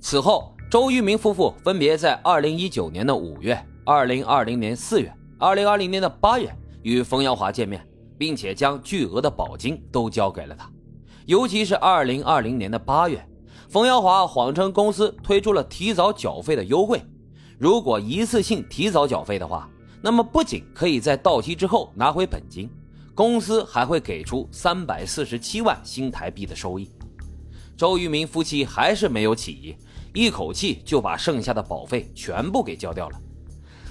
此后，周玉明夫妇分别在二零一九年的五月、二零二零年四月、二零二零年的八月与冯耀华见面，并且将巨额的保金都交给了他。尤其是二零二零年的八月，冯耀华谎称公司推出了提早缴费的优惠，如果一次性提早缴费的话，那么不仅可以在到期之后拿回本金，公司还会给出三百四十七万新台币的收益。周玉明夫妻还是没有起疑，一口气就把剩下的保费全部给交掉了。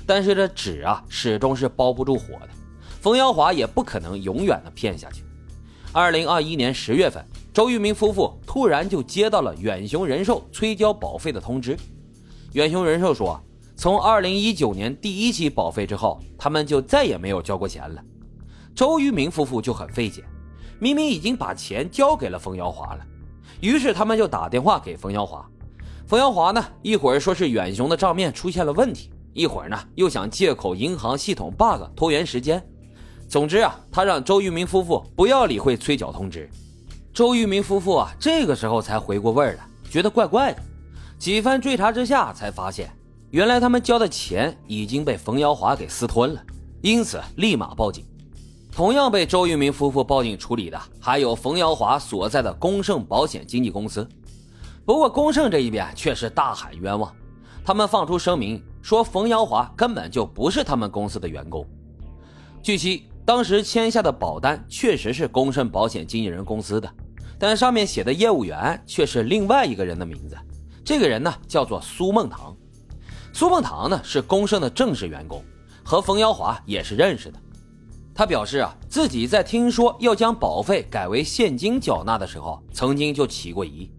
但是这纸啊，始终是包不住火的，冯耀华也不可能永远的骗下去。二零二一年十月份，周玉明夫妇突然就接到了远雄人寿催交保费的通知。远雄人寿说，从二零一九年第一期保费之后，他们就再也没有交过钱了。周玉明夫妇就很费解，明明已经把钱交给了冯耀华了，于是他们就打电话给冯耀华。冯耀华呢，一会儿说是远雄的账面出现了问题，一会儿呢又想借口银行系统 bug 拖延时间。总之啊，他让周玉明夫妇不要理会催缴通知。周玉明夫妇啊，这个时候才回过味儿来，觉得怪怪的。几番追查之下，才发现原来他们交的钱已经被冯耀华给私吞了，因此立马报警。同样被周玉明夫妇报警处理的，还有冯耀华所在的公盛保险经纪公司。不过，丰盛这一边却是大喊冤枉，他们放出声明说，冯耀华根本就不是他们公司的员工。据悉。当时签下的保单确实是公盛保险经纪人公司的，但上面写的业务员却是另外一个人的名字。这个人呢叫做苏梦堂。苏梦堂呢是丰盛的正式员工，和冯耀华也是认识的。他表示啊，自己在听说要将保费改为现金缴纳的时候，曾经就起过疑，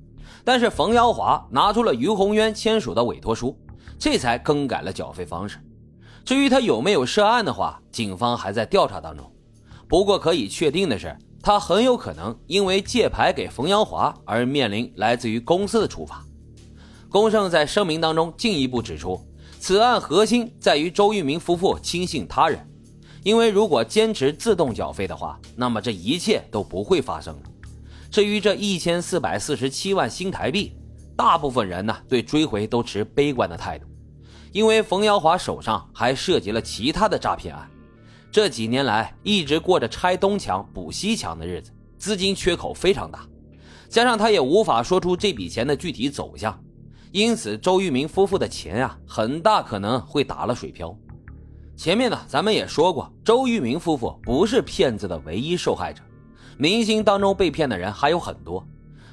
但是冯耀华拿出了于洪渊签署的委托书，这才更改了缴费方式。至于他有没有涉案的话，警方还在调查当中。不过可以确定的是，他很有可能因为借牌给冯耀华而面临来自于公司的处罚。龚胜在声明当中进一步指出，此案核心在于周玉明夫妇轻信他人，因为如果坚持自动缴费的话，那么这一切都不会发生了。至于这一千四百四十七万新台币，大部分人呢对追回都持悲观的态度。因为冯耀华手上还涉及了其他的诈骗案，这几年来一直过着拆东墙补西墙的日子，资金缺口非常大，加上他也无法说出这笔钱的具体走向，因此周玉明夫妇的钱啊，很大可能会打了水漂。前面呢，咱们也说过，周玉明夫妇不是骗子的唯一受害者，明星当中被骗的人还有很多，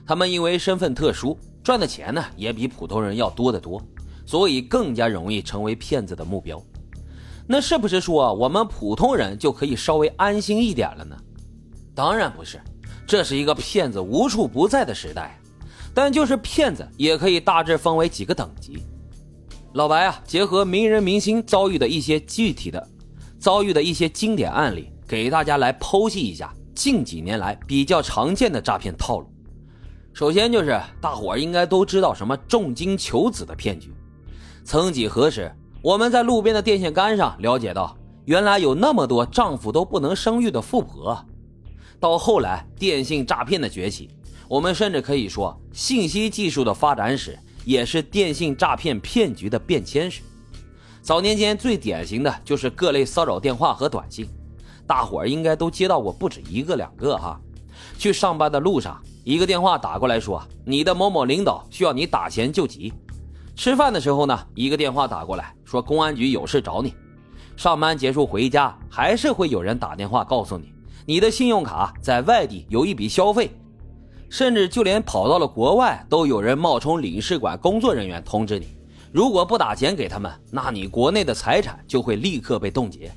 他们因为身份特殊，赚的钱呢也比普通人要多得多。所以更加容易成为骗子的目标，那是不是说我们普通人就可以稍微安心一点了呢？当然不是，这是一个骗子无处不在的时代。但就是骗子也可以大致分为几个等级。老白啊，结合名人明星遭遇的一些具体的遭遇的一些经典案例，给大家来剖析一下近几年来比较常见的诈骗套路。首先就是大伙应该都知道什么重金求子的骗局。曾几何时，我们在路边的电线杆上了解到，原来有那么多丈夫都不能生育的富婆。到后来，电信诈骗的崛起，我们甚至可以说，信息技术的发展史也是电信诈骗骗局的变迁史。早年间最典型的就是各类骚扰电话和短信，大伙儿应该都接到过不止一个两个哈。去上班的路上，一个电话打过来说，你的某某领导需要你打钱救急。吃饭的时候呢，一个电话打过来，说公安局有事找你。上班结束回家，还是会有人打电话告诉你，你的信用卡在外地有一笔消费，甚至就连跑到了国外，都有人冒充领事馆工作人员通知你，如果不打钱给他们，那你国内的财产就会立刻被冻结。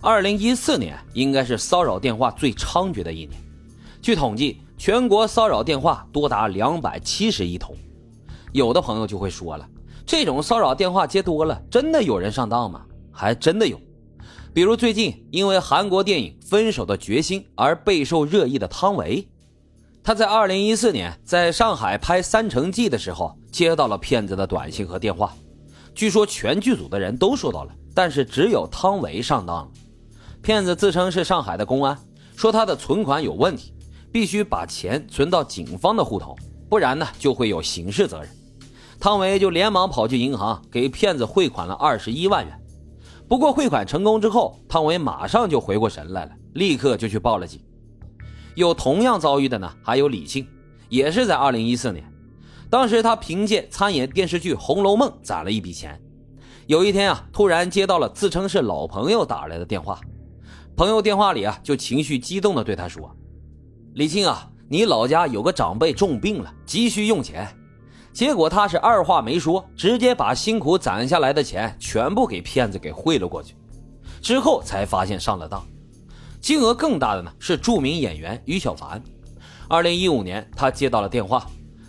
二零一四年应该是骚扰电话最猖獗的一年，据统计，全国骚扰电话多达两百七十亿通。有的朋友就会说了，这种骚扰电话接多了，真的有人上当吗？还真的有，比如最近因为韩国电影《分手的决心》而备受热议的汤唯，他在二零一四年在上海拍《三城记》的时候，接到了骗子的短信和电话，据说全剧组的人都收到了，但是只有汤唯上当了。骗子自称是上海的公安，说他的存款有问题，必须把钱存到警方的户头，不然呢就会有刑事责任。汤唯就连忙跑去银行给骗子汇款了二十一万元。不过汇款成功之后，汤唯马上就回过神来了，立刻就去报了警。有同样遭遇的呢，还有李庆，也是在二零一四年，当时他凭借参演电视剧《红楼梦》攒了一笔钱。有一天啊，突然接到了自称是老朋友打来的电话，朋友电话里啊就情绪激动的对他说：“李庆啊，你老家有个长辈重病了，急需用钱。”结果他是二话没说，直接把辛苦攒下来的钱全部给骗子给汇了过去，之后才发现上了当。金额更大的呢是著名演员于小凡。二零一五年，他接到了电话，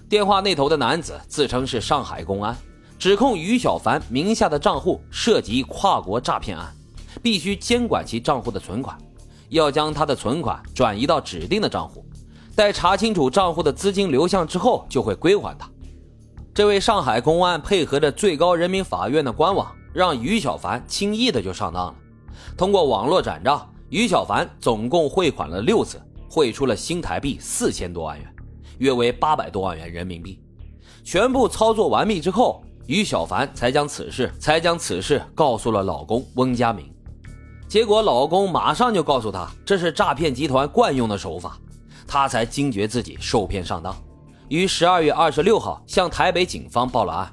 电话那头的男子自称是上海公安，指控于小凡名下的账户涉及跨国诈骗案，必须监管其账户的存款，要将他的存款转移到指定的账户，待查清楚账户的资金流向之后，就会归还他。这位上海公安配合着最高人民法院的官网，让于小凡轻易的就上当了，通过网络转账。于小凡总共汇款了六次，汇出了新台币四千多万元，约为八百多万元人民币。全部操作完毕之后，于小凡才将此事才将此事告诉了老公翁家明。结果老公马上就告诉她，这是诈骗集团惯用的手法，她才惊觉自己受骗上当。于十二月二十六号向台北警方报了案。